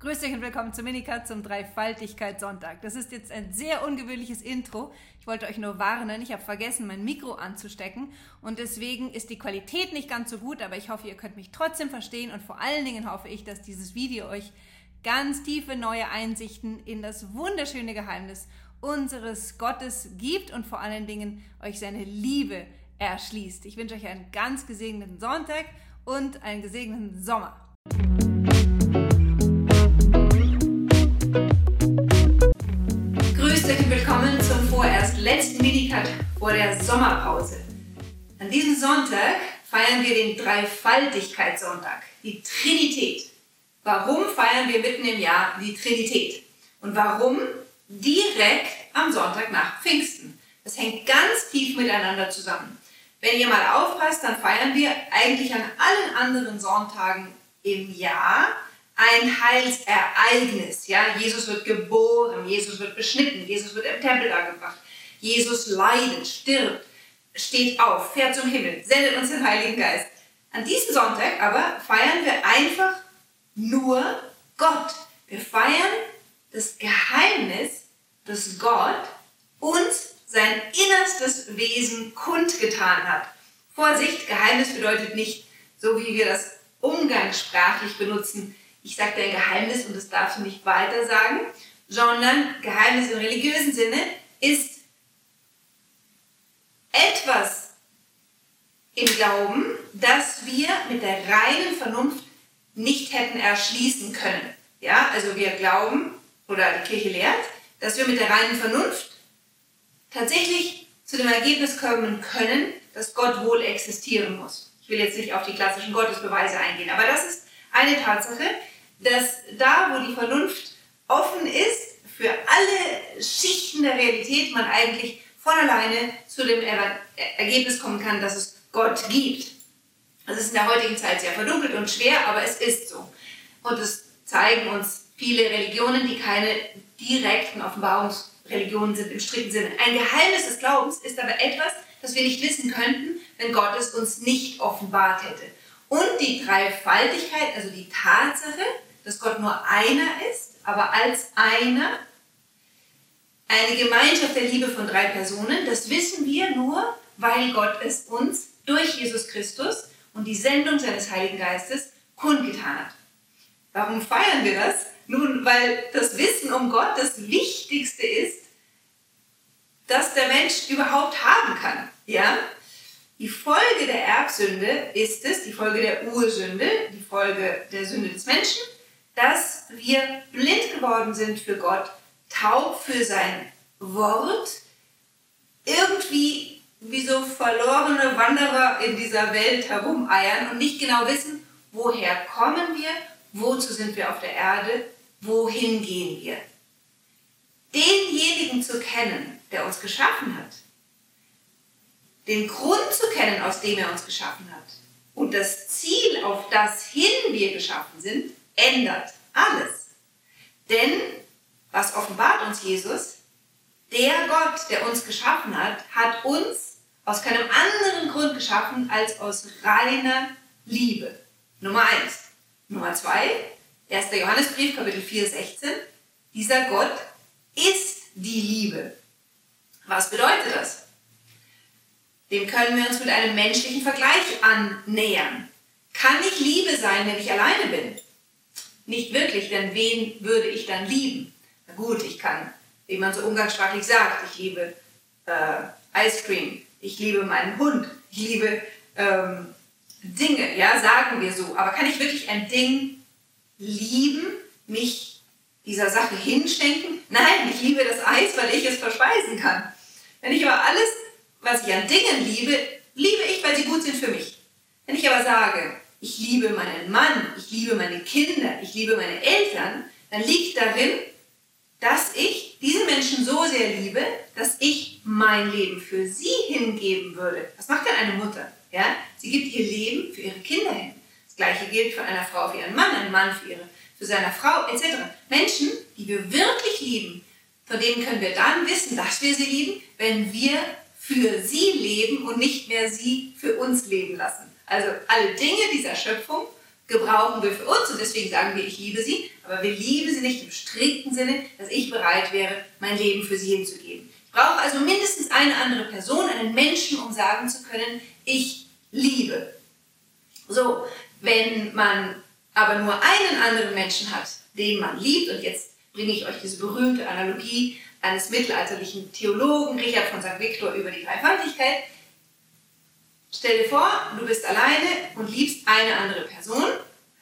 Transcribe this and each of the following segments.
Grüß euch und willkommen zu Minikat zum Dreifaltigkeitssonntag. Das ist jetzt ein sehr ungewöhnliches Intro. Ich wollte euch nur warnen, ich habe vergessen, mein Mikro anzustecken und deswegen ist die Qualität nicht ganz so gut, aber ich hoffe, ihr könnt mich trotzdem verstehen und vor allen Dingen hoffe ich, dass dieses Video euch ganz tiefe neue Einsichten in das wunderschöne Geheimnis unseres Gottes gibt und vor allen Dingen euch seine Liebe erschließt. Ich wünsche euch einen ganz gesegneten Sonntag und einen gesegneten Sommer. Willkommen zum vorerst letzten Minikat vor der Sommerpause. An diesem Sonntag feiern wir den Dreifaltigkeitssonntag, die Trinität. Warum feiern wir mitten im Jahr die Trinität? Und warum direkt am Sonntag nach Pfingsten? Das hängt ganz tief miteinander zusammen. Wenn ihr mal aufpasst, dann feiern wir eigentlich an allen anderen Sonntagen im Jahr ein Heilsereignis. Ja? Jesus wird geboren, Jesus wird beschnitten, Jesus wird im Tempel dargebracht, Jesus leidet, stirbt, steht auf, fährt zum Himmel, sendet uns den Heiligen Geist. An diesem Sonntag aber feiern wir einfach nur Gott. Wir feiern das Geheimnis, dass Gott uns sein innerstes Wesen kundgetan hat. Vorsicht, Geheimnis bedeutet nicht, so wie wir das umgangssprachlich benutzen, ich sage dir ein Geheimnis und das darfst du nicht weiter sagen, sondern Geheimnis im religiösen Sinne ist etwas im Glauben, das wir mit der reinen Vernunft nicht hätten erschließen können. Ja, also wir glauben, oder die Kirche lehrt, dass wir mit der reinen Vernunft tatsächlich zu dem Ergebnis kommen können, dass Gott wohl existieren muss. Ich will jetzt nicht auf die klassischen Gottesbeweise eingehen, aber das ist eine Tatsache, dass da, wo die Vernunft offen ist, für alle Schichten der Realität man eigentlich von alleine zu dem Ergebnis kommen kann, dass es Gott gibt. Das ist in der heutigen Zeit sehr verdunkelt und schwer, aber es ist so. Und es zeigen uns viele Religionen, die keine direkten Offenbarungsreligionen sind im strikten Sinne. Ein Geheimnis des Glaubens ist aber etwas, das wir nicht wissen könnten, wenn Gott es uns nicht offenbart hätte. Und die Dreifaltigkeit, also die Tatsache, dass Gott nur einer ist, aber als einer eine Gemeinschaft der Liebe von drei Personen, das wissen wir nur, weil Gott es uns durch Jesus Christus und die Sendung seines Heiligen Geistes kundgetan hat. Warum feiern wir das? Nun, weil das Wissen um Gott das Wichtigste ist, das der Mensch überhaupt haben kann. Ja? Die Folge der Erbsünde ist es, die Folge der Ursünde, die Folge der Sünde des Menschen, dass wir blind geworden sind für Gott, taub für sein Wort, irgendwie wie so verlorene Wanderer in dieser Welt herumeiern und nicht genau wissen, woher kommen wir, wozu sind wir auf der Erde, wohin gehen wir. Denjenigen zu kennen, der uns geschaffen hat, den Grund zu kennen, aus dem er uns geschaffen hat und das Ziel, auf das hin wir geschaffen sind, ändert alles. Denn, was offenbart uns Jesus? Der Gott, der uns geschaffen hat, hat uns aus keinem anderen Grund geschaffen als aus reiner Liebe. Nummer eins. Nummer zwei, 1. Johannesbrief, Kapitel 4, 16. Dieser Gott ist die Liebe. Was bedeutet das? Dem können wir uns mit einem menschlichen Vergleich annähern. Kann ich Liebe sein, wenn ich alleine bin? Nicht wirklich, denn wen würde ich dann lieben? Na gut, ich kann, wie man so umgangssprachlich sagt, ich liebe äh, Ice Cream, ich liebe meinen Hund, ich liebe ähm, Dinge, ja, sagen wir so. Aber kann ich wirklich ein Ding lieben, mich dieser Sache hinschenken? Nein, ich liebe das Eis, weil ich es verspeisen kann. Wenn ich aber alles, was ich an Dingen liebe, liebe ich, weil sie gut sind für mich. Wenn ich aber sage, ich liebe meinen Mann, ich liebe meine Kinder, ich liebe meine Eltern, dann liegt darin, dass ich diese Menschen so sehr liebe, dass ich mein Leben für sie hingeben würde. Was macht denn eine Mutter? Ja? Sie gibt ihr Leben für ihre Kinder hin. Das gleiche gilt für eine Frau für ihren Mann, ein Mann für, ihre, für seine Frau etc. Menschen, die wir wirklich lieben, von denen können wir dann wissen, dass wir sie lieben, wenn wir für sie leben und nicht mehr sie für uns leben lassen. Also alle Dinge dieser Schöpfung gebrauchen wir für uns und deswegen sagen wir, ich liebe sie, aber wir lieben sie nicht im strikten Sinne, dass ich bereit wäre, mein Leben für sie hinzugeben. Ich brauche also mindestens eine andere Person, einen Menschen, um sagen zu können, ich liebe. So, wenn man aber nur einen anderen Menschen hat, den man liebt, und jetzt bringe ich euch diese berühmte Analogie eines mittelalterlichen Theologen, Richard von St. Victor, über die Dreifaltigkeit. Stell dir vor, du bist alleine und liebst eine andere Person,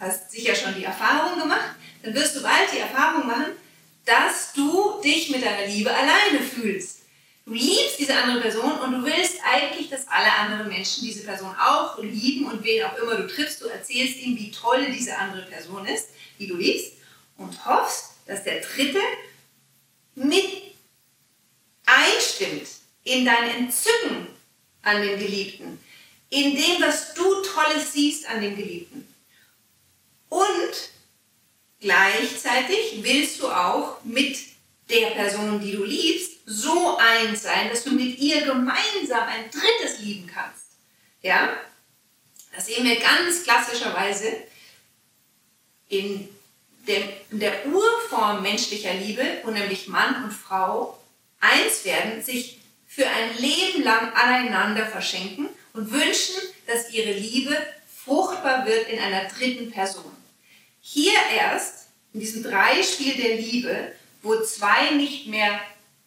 hast sicher schon die Erfahrung gemacht, dann wirst du bald die Erfahrung machen, dass du dich mit deiner Liebe alleine fühlst. Du liebst diese andere Person und du willst eigentlich, dass alle anderen Menschen diese Person auch lieben und wen auch immer du triffst, du erzählst ihm, wie toll diese andere Person ist, die du liebst und hoffst, dass der Dritte mit einstimmt in dein Entzücken an dem Geliebten, in dem, was du Tolles siehst an dem Geliebten. Und gleichzeitig willst du auch mit der Person, die du liebst, so eins sein, dass du mit ihr gemeinsam ein drittes lieben kannst. Ja? Das sehen wir ganz klassischerweise in der, in der Urform menschlicher Liebe, wo nämlich Mann und Frau eins werden, sich für ein Leben lang aneinander verschenken und wünschen, dass ihre Liebe fruchtbar wird in einer dritten Person. Hier erst, in diesem Dreispiel der Liebe, wo zwei nicht mehr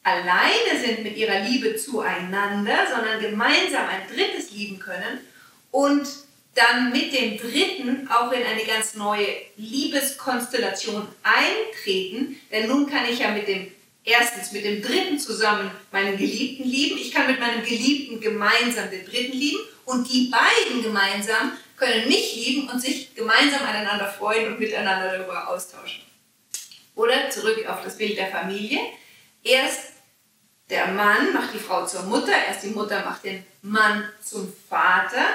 alleine sind mit ihrer Liebe zueinander, sondern gemeinsam ein drittes lieben können und dann mit dem dritten auch in eine ganz neue Liebeskonstellation eintreten, denn nun kann ich ja mit dem erstens mit dem dritten zusammen meinen Geliebten lieben, ich kann mit meinem Geliebten gemeinsam den dritten lieben und die beiden gemeinsam können mich lieben und sich gemeinsam aneinander freuen und miteinander darüber austauschen. Oder zurück auf das Bild der Familie. Erst der Mann macht die Frau zur Mutter, erst die Mutter macht den Mann zum Vater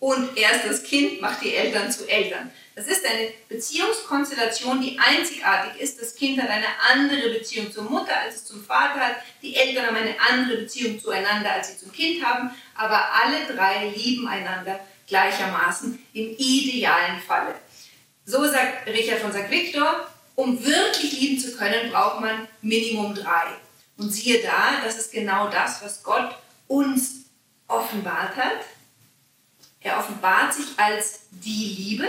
und erst das Kind macht die Eltern zu Eltern. Das ist eine Beziehungskonstellation, die einzigartig ist. Das Kind hat eine andere Beziehung zur Mutter, als es zum Vater hat. Die Eltern haben eine andere Beziehung zueinander, als sie zum Kind haben. Aber alle drei lieben einander gleichermaßen im idealen Falle. So sagt Richard von St. Victor, um wirklich lieben zu können, braucht man Minimum drei. Und siehe da, das ist genau das, was Gott uns offenbart hat. Er offenbart sich als die Liebe.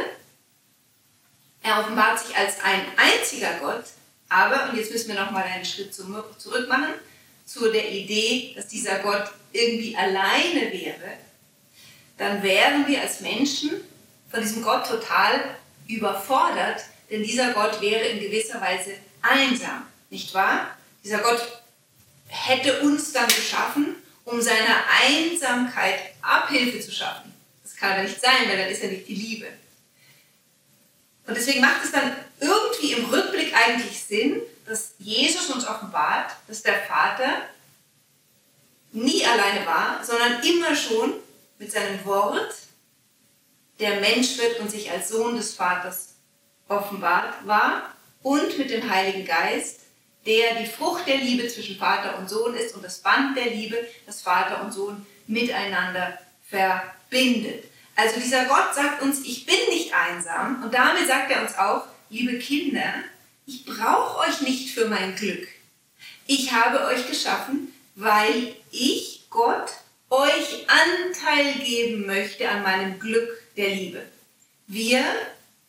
Er offenbart sich als ein einziger Gott. Aber, und jetzt müssen wir nochmal einen Schritt zurück machen, zu der Idee, dass dieser Gott irgendwie alleine wäre, dann wären wir als Menschen von diesem Gott total überfordert, denn dieser Gott wäre in gewisser Weise einsam, nicht wahr? Dieser Gott hätte uns dann geschaffen, um seiner Einsamkeit Abhilfe zu schaffen. Das kann aber nicht sein, weil dann ist er nicht die Liebe. Und deswegen macht es dann irgendwie im Rückblick eigentlich Sinn, dass Jesus uns offenbart, dass der Vater nie alleine war, sondern immer schon mit seinem Wort der Mensch wird und sich als Sohn des Vaters offenbart war und mit dem Heiligen Geist, der die Frucht der Liebe zwischen Vater und Sohn ist und das Band der Liebe, das Vater und Sohn miteinander verbindet. Also dieser Gott sagt uns, ich bin nicht einsam und damit sagt er uns auch, liebe Kinder, ich brauche euch nicht für mein Glück. Ich habe euch geschaffen, weil ich, Gott, euch Anteil geben möchte an meinem Glück der Liebe. Wir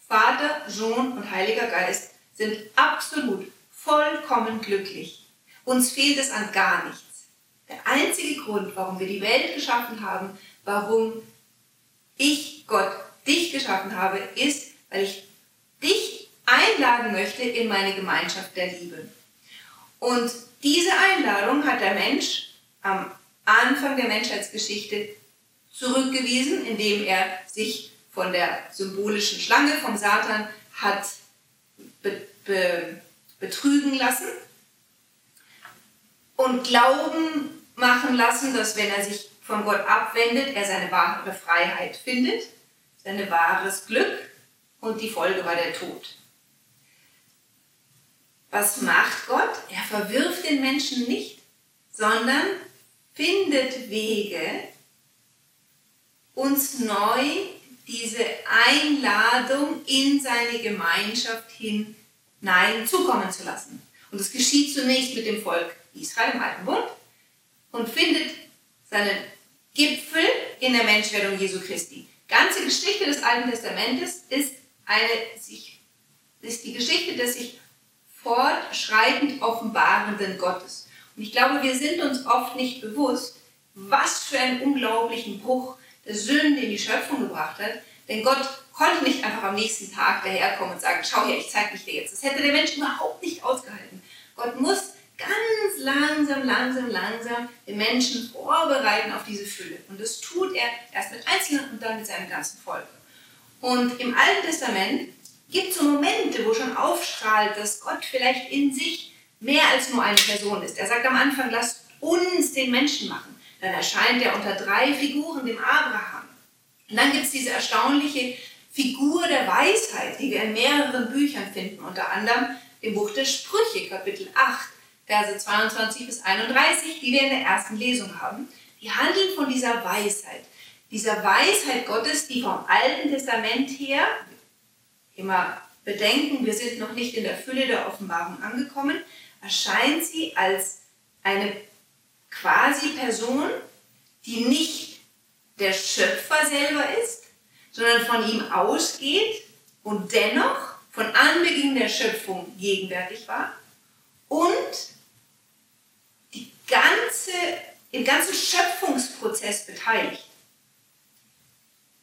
Vater, Sohn und Heiliger Geist sind absolut, vollkommen glücklich. Uns fehlt es an gar nichts. Der einzige Grund, warum wir die Welt geschaffen haben, warum ich Gott dich geschaffen habe, ist, weil ich dich einladen möchte in meine Gemeinschaft der Liebe. Und diese Einladung hat der Mensch am Anfang der Menschheitsgeschichte zurückgewiesen, indem er sich von der symbolischen Schlange vom Satan hat be be betrügen lassen und Glauben machen lassen, dass wenn er sich von Gott abwendet, er seine wahre Freiheit findet, sein wahres Glück und die Folge war der Tod. Was macht Gott? Er verwirft den Menschen nicht, sondern findet Wege, uns neu diese Einladung in seine Gemeinschaft hinein zukommen zu lassen. Und es geschieht zunächst mit dem Volk Israel im Alten Bund und findet seinen Gipfel in der Menschwerdung Jesu Christi. Ganze Geschichte des Alten Testamentes ist, eine, ist die Geschichte des sich fortschreitend offenbarenden Gottes. Und ich glaube, wir sind uns oft nicht bewusst, was für einen unglaublichen Bruch der Sünde in die Schöpfung gebracht hat. Denn Gott konnte nicht einfach am nächsten Tag daherkommen und sagen, schau her, ich zeige dich dir jetzt. Das hätte der Mensch überhaupt nicht ausgehalten. Gott muss ganz langsam, langsam, langsam den Menschen vorbereiten auf diese Fülle. Und das tut er erst mit Einzelnen und dann mit seinem ganzen Volk. Und im Alten Testament gibt es so Momente, wo schon aufstrahlt, dass Gott vielleicht in sich mehr als nur eine Person ist. Er sagt am Anfang, lasst uns den Menschen machen. Dann erscheint er unter drei Figuren, dem Abraham. Und dann gibt es diese erstaunliche Figur der Weisheit, die wir in mehreren Büchern finden, unter anderem im Buch der Sprüche, Kapitel 8, Verse 22 bis 31, die wir in der ersten Lesung haben. Die handeln von dieser Weisheit, dieser Weisheit Gottes, die vom Alten Testament her, immer bedenken, wir sind noch nicht in der Fülle der Offenbarung angekommen, erscheint sie als eine quasi Person, die nicht der Schöpfer selber ist, sondern von ihm ausgeht und dennoch von Anbeginn der Schöpfung gegenwärtig war und ganze, im ganzen Schöpfungsprozess beteiligt.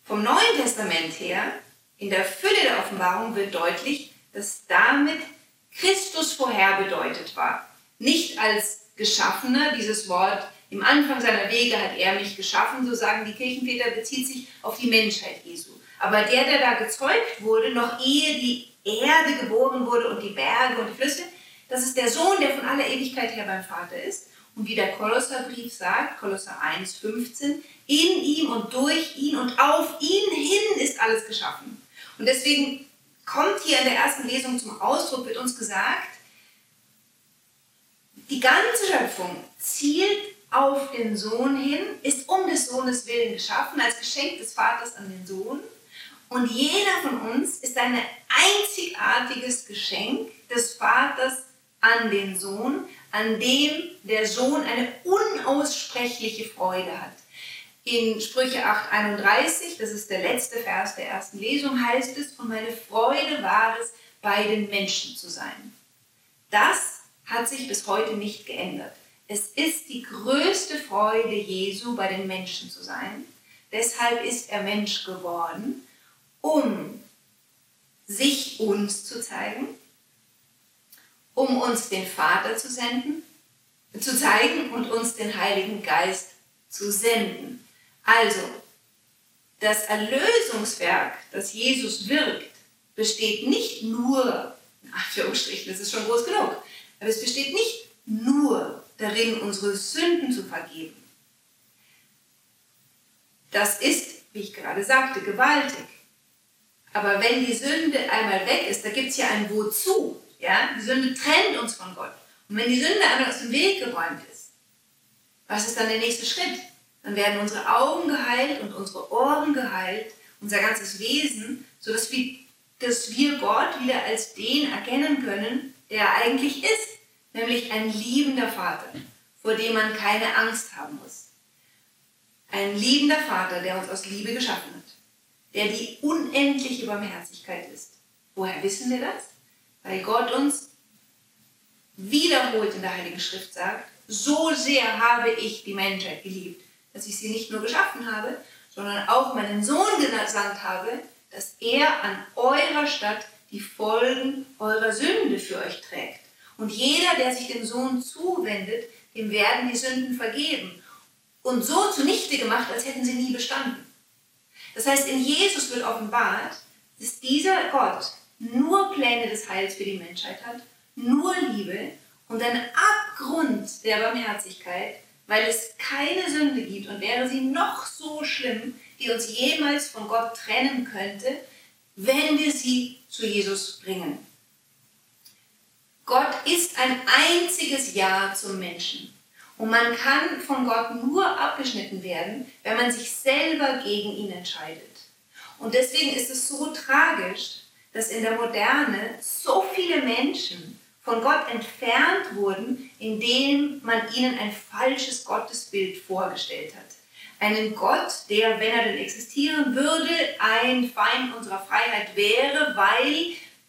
Vom Neuen Testament her, in der Fülle der Offenbarung, wird deutlich, dass damit Christus vorherbedeutet war. Nicht als Geschaffener, dieses Wort, im Anfang seiner Wege hat er mich geschaffen, so sagen die Kirchenväter, bezieht sich auf die Menschheit Jesu. Aber der, der da gezeugt wurde, noch ehe die Erde geboren wurde und die Berge und die Flüsse, das ist der Sohn, der von aller Ewigkeit her beim Vater ist. Und wie der Kolosserbrief sagt, Kolosser 1, 15, in ihm und durch ihn und auf ihn hin ist alles geschaffen. Und deswegen kommt hier in der ersten Lesung zum Ausdruck, wird uns gesagt, die ganze Schöpfung zielt auf den Sohn hin, ist um des Sohnes willen geschaffen, als Geschenk des Vaters an den Sohn. Und jeder von uns ist ein einzigartiges Geschenk des Vaters an den Sohn, an dem der Sohn eine unaussprechliche Freude hat. In Sprüche 8,31, das ist der letzte Vers der ersten Lesung, heißt es, und meine Freude war es, bei den Menschen zu sein. Das hat sich bis heute nicht geändert. Es ist die größte Freude Jesu, bei den Menschen zu sein. Deshalb ist er Mensch geworden, um sich uns zu zeigen, um uns den Vater zu senden, zu zeigen und uns den Heiligen Geist zu senden. Also, das Erlösungswerk, das Jesus wirkt, besteht nicht nur, in Anführungsstrichen, das ist schon groß genug, aber es besteht nicht nur darin, unsere Sünden zu vergeben. Das ist, wie ich gerade sagte, gewaltig. Aber wenn die Sünde einmal weg ist, da gibt es ja ein Wozu. Ja? Die Sünde trennt uns von Gott. Und wenn die Sünde einmal aus dem Weg geräumt ist, was ist dann der nächste Schritt? Dann werden unsere Augen geheilt und unsere Ohren geheilt, unser ganzes Wesen, sodass wir, dass wir Gott wieder als den erkennen können, der er eigentlich ist, nämlich ein liebender Vater, vor dem man keine Angst haben muss. Ein liebender Vater, der uns aus Liebe geschaffen hat, der die unendliche Barmherzigkeit ist. Woher wissen wir das? Weil Gott uns wiederholt in der Heiligen Schrift sagt, so sehr habe ich die Menschheit geliebt, dass ich sie nicht nur geschaffen habe, sondern auch meinen Sohn gesandt habe, dass er an eurer Stadt die Folgen eurer Sünde für euch trägt. Und jeder, der sich dem Sohn zuwendet, dem werden die Sünden vergeben. Und so zunichte gemacht, als hätten sie nie bestanden. Das heißt, in Jesus wird offenbart, dass dieser Gott nur Pläne des Heils für die Menschheit hat, nur Liebe und einen Abgrund der Barmherzigkeit, weil es keine Sünde gibt und wäre sie noch so schlimm, die uns jemals von Gott trennen könnte, wenn wir sie zu Jesus bringen. Gott ist ein einziges Ja zum Menschen. Und man kann von Gott nur abgeschnitten werden, wenn man sich selber gegen ihn entscheidet. Und deswegen ist es so tragisch, dass in der Moderne so viele Menschen von Gott entfernt wurden, indem man ihnen ein falsches Gottesbild vorgestellt hat. Einen Gott, der, wenn er denn existieren würde, ein Feind unserer Freiheit wäre, weil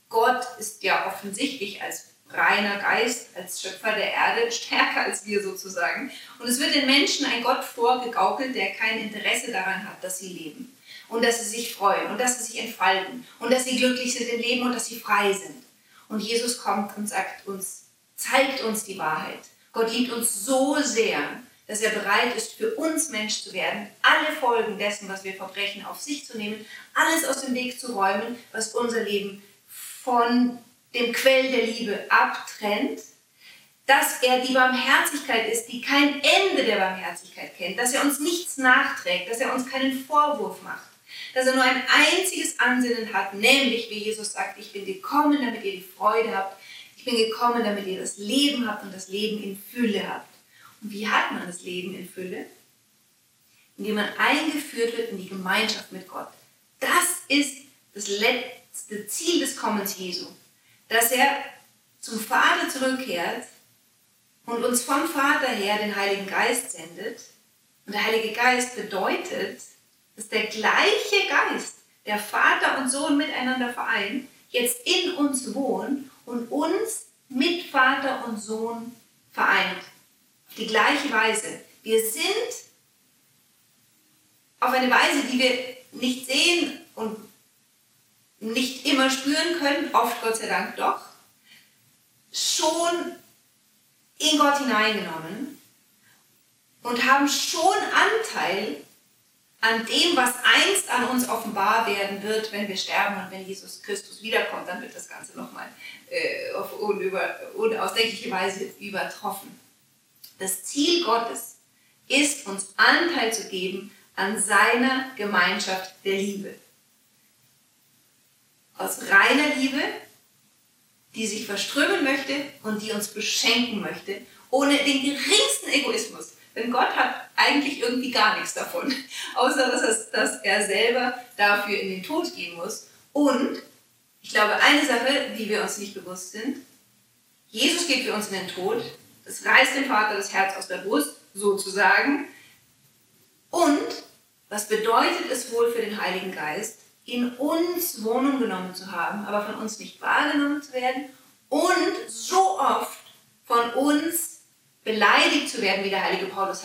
Gott ist ja offensichtlich als reiner Geist, als Schöpfer der Erde, stärker als wir sozusagen. Und es wird den Menschen ein Gott vorgegaukelt, der kein Interesse daran hat, dass sie leben und dass sie sich freuen und dass sie sich entfalten und dass sie glücklich sind im Leben und dass sie frei sind. Und Jesus kommt und sagt uns, zeigt uns die Wahrheit. Gott liebt uns so sehr, dass er bereit ist, für uns Mensch zu werden, alle Folgen dessen, was wir verbrechen, auf sich zu nehmen, alles aus dem Weg zu räumen, was unser Leben von dem Quell der Liebe abtrennt, dass er die Barmherzigkeit ist, die kein Ende der Barmherzigkeit kennt, dass er uns nichts nachträgt, dass er uns keinen Vorwurf macht, dass er nur ein einziges Ansinnen hat, nämlich, wie Jesus sagt, ich bin gekommen, damit ihr die Freude habt, ich bin gekommen, damit ihr das Leben habt und das Leben in Fülle habt. Und wie hat man das Leben in Fülle? Indem man eingeführt wird in die Gemeinschaft mit Gott. Das ist das letzte Ziel des Kommens Jesu dass er zum Vater zurückkehrt und uns vom Vater her den Heiligen Geist sendet. Und der Heilige Geist bedeutet, dass der gleiche Geist, der Vater und Sohn miteinander vereint, jetzt in uns wohnt und uns mit Vater und Sohn vereint. Auf die gleiche Weise. Wir sind auf eine Weise, die wir nicht sehen und nicht immer spüren können, oft Gott sei Dank doch, schon in Gott hineingenommen und haben schon Anteil an dem, was einst an uns offenbar werden wird, wenn wir sterben und wenn Jesus Christus wiederkommt, dann wird das Ganze nochmal äh, auf unüber, unausdenkliche Weise übertroffen. Das Ziel Gottes ist, uns Anteil zu geben an seiner Gemeinschaft der Liebe aus reiner Liebe, die sich verströmen möchte und die uns beschenken möchte, ohne den geringsten Egoismus. Denn Gott hat eigentlich irgendwie gar nichts davon, außer dass er, dass er selber dafür in den Tod gehen muss. Und ich glaube, eine Sache, die wir uns nicht bewusst sind, Jesus geht für uns in den Tod, das reißt dem Vater das Herz aus der Brust, sozusagen. Und was bedeutet es wohl für den Heiligen Geist, in uns Wohnung genommen zu haben, aber von uns nicht wahrgenommen zu werden und so oft von uns beleidigt zu werden, wie der heilige Paulus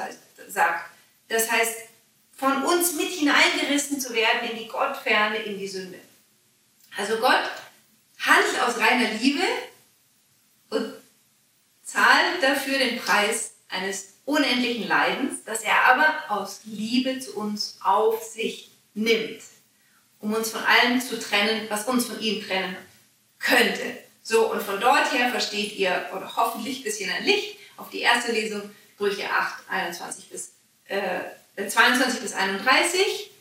sagt. Das heißt, von uns mit hineingerissen zu werden in die Gottferne, in die Sünde. Also Gott handelt aus reiner Liebe und zahlt dafür den Preis eines unendlichen Leidens, das er aber aus Liebe zu uns auf sich nimmt um uns von allem zu trennen, was uns von ihm trennen könnte. So, und von dort her versteht ihr, oder hoffentlich ein bisschen ein Licht, auf die erste Lesung, Brüche 8, 21 bis, äh, 22 bis 31.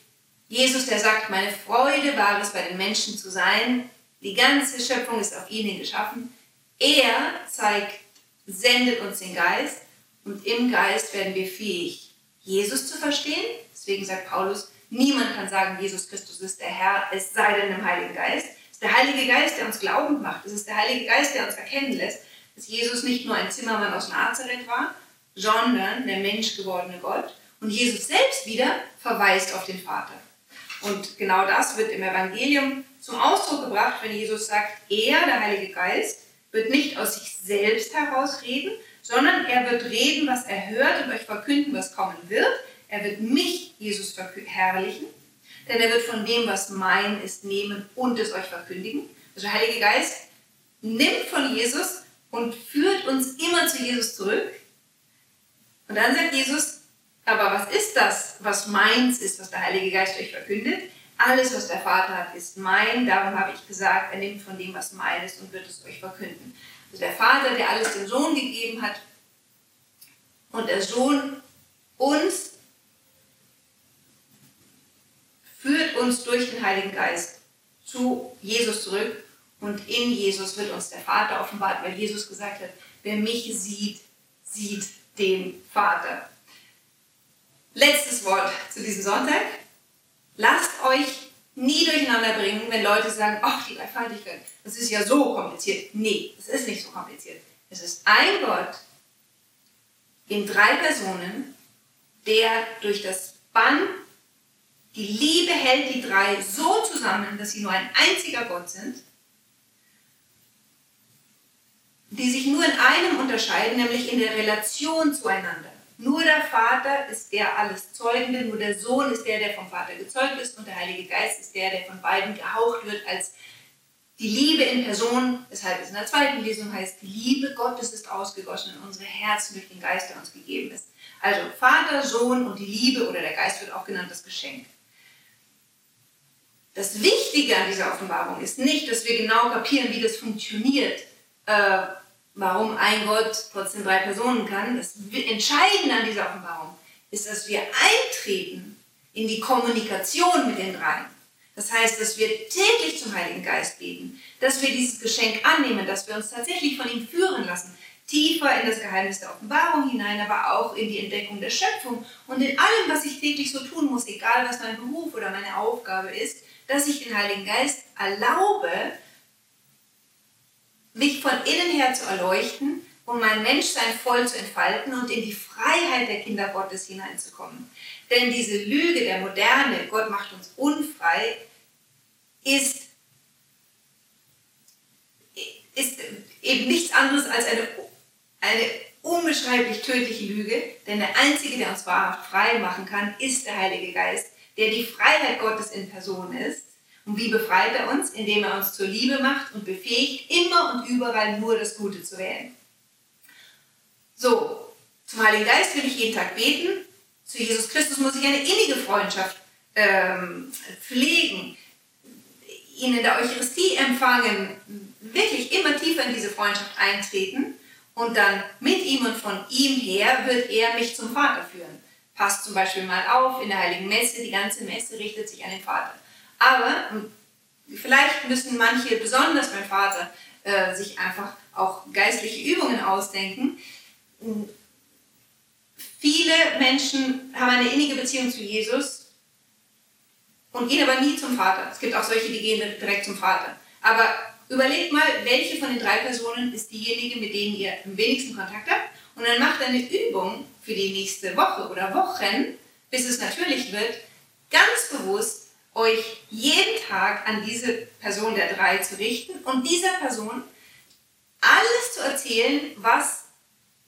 Jesus, der sagt, meine Freude war es, bei den Menschen zu sein. Die ganze Schöpfung ist auf ihn geschaffen. Er zeigt, sendet uns den Geist und im Geist werden wir fähig, Jesus zu verstehen. Deswegen sagt Paulus, Niemand kann sagen, Jesus Christus ist der Herr, es sei denn im Heiligen Geist. Es ist der Heilige Geist, der uns glaubend macht. Es ist der Heilige Geist, der uns erkennen lässt, dass Jesus nicht nur ein Zimmermann aus Nazareth war, sondern der menschgewordene Gott. Und Jesus selbst wieder verweist auf den Vater. Und genau das wird im Evangelium zum Ausdruck gebracht, wenn Jesus sagt, er, der Heilige Geist, wird nicht aus sich selbst herausreden, sondern er wird reden, was er hört und euch verkünden, was kommen wird. Er wird mich, Jesus, verherrlichen, denn er wird von dem, was mein ist, nehmen und es euch verkündigen. Also der Heilige Geist nimmt von Jesus und führt uns immer zu Jesus zurück. Und dann sagt Jesus, aber was ist das, was meins ist, was der Heilige Geist euch verkündet? Alles, was der Vater hat, ist mein. Darum habe ich gesagt, er nimmt von dem, was mein ist und wird es euch verkünden. Also der Vater, der alles dem Sohn gegeben hat und der Sohn uns führt uns durch den Heiligen Geist zu Jesus zurück und in Jesus wird uns der Vater offenbart, weil Jesus gesagt hat, wer mich sieht, sieht den Vater. Letztes Wort zu diesem Sonntag. Lasst euch nie durcheinander bringen, wenn Leute sagen, ach, die Dreifaltigkeit, das ist ja so kompliziert. Nee, es ist nicht so kompliziert. Es ist ein Gott in drei Personen, der durch das Bann die Liebe hält die drei so zusammen, dass sie nur ein einziger Gott sind, die sich nur in einem unterscheiden, nämlich in der Relation zueinander. Nur der Vater ist der alles Zeugende, nur der Sohn ist der, der vom Vater gezeugt ist und der Heilige Geist ist der, der von beiden gehaucht wird als die Liebe in Person, weshalb es in der zweiten Lesung heißt, die Liebe Gottes ist ausgegossen in unsere Herzen durch den Geist, der uns gegeben ist. Also Vater, Sohn und die Liebe oder der Geist wird auch genannt das Geschenk. Das Wichtige an dieser Offenbarung ist nicht, dass wir genau kapieren, wie das funktioniert, äh, warum ein Gott trotzdem drei Personen kann. Das Entscheidende an dieser Offenbarung ist, dass wir eintreten in die Kommunikation mit den dreien. Das heißt, dass wir täglich zum Heiligen Geist beten, dass wir dieses Geschenk annehmen, dass wir uns tatsächlich von ihm führen lassen, tiefer in das Geheimnis der Offenbarung hinein, aber auch in die Entdeckung der Schöpfung und in allem, was ich täglich so tun muss, egal was mein Beruf oder meine Aufgabe ist, dass ich den Heiligen Geist erlaube, mich von innen her zu erleuchten, um mein Menschsein voll zu entfalten und in die Freiheit der Kinder Gottes hineinzukommen. Denn diese Lüge der Moderne, Gott macht uns unfrei, ist, ist eben nichts anderes als eine, eine unbeschreiblich tödliche Lüge, denn der Einzige, der uns wahrhaft frei machen kann, ist der Heilige Geist, der die Freiheit Gottes in Person ist. Und wie befreit er uns? Indem er uns zur Liebe macht und befähigt, immer und überall nur das Gute zu wählen. So, zum Heiligen Geist will ich jeden Tag beten. Zu Jesus Christus muss ich eine innige Freundschaft ähm, pflegen, ihn in der Eucharistie empfangen, wirklich immer tiefer in diese Freundschaft eintreten und dann mit ihm und von ihm her wird er mich zum Vater führen passt zum Beispiel mal auf in der Heiligen Messe, die ganze Messe richtet sich an den Vater. Aber vielleicht müssen manche, besonders mein Vater, äh, sich einfach auch geistliche Übungen ausdenken. Viele Menschen haben eine innige Beziehung zu Jesus und gehen aber nie zum Vater. Es gibt auch solche, die gehen direkt zum Vater. Aber überlegt mal, welche von den drei Personen ist diejenige, mit denen ihr am wenigsten Kontakt habt und dann macht eine Übung für die nächste Woche oder Wochen, bis es natürlich wird, ganz bewusst euch jeden Tag an diese Person der drei zu richten und dieser Person alles zu erzählen, was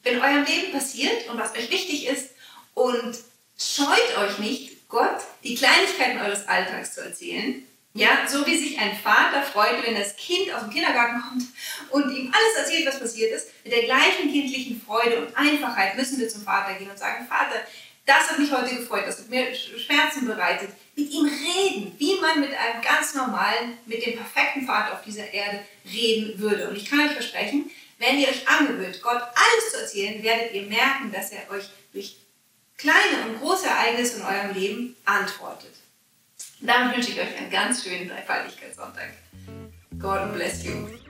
in eurem Leben passiert und was euch wichtig ist und scheut euch nicht, Gott die Kleinigkeiten eures Alltags zu erzählen, ja, so wie sich ein Vater freut, wenn das Kind aus dem Kindergarten kommt und ihm alles erzählt, was passiert ist, mit der gleichen kindlichen Freude und Einfachheit müssen wir zum Vater gehen und sagen, Vater, das hat mich heute gefreut, das hat mir Schmerzen bereitet. Mit ihm reden, wie man mit einem ganz normalen, mit dem perfekten Vater auf dieser Erde reden würde. Und ich kann euch versprechen, wenn ihr euch angewöhnt, Gott alles zu erzählen, werdet ihr merken, dass er euch durch kleine und große Ereignisse in eurem Leben antwortet. Damit wünsche ich euch einen ganz schönen Dreifaltigkeitssonntag. God bless you.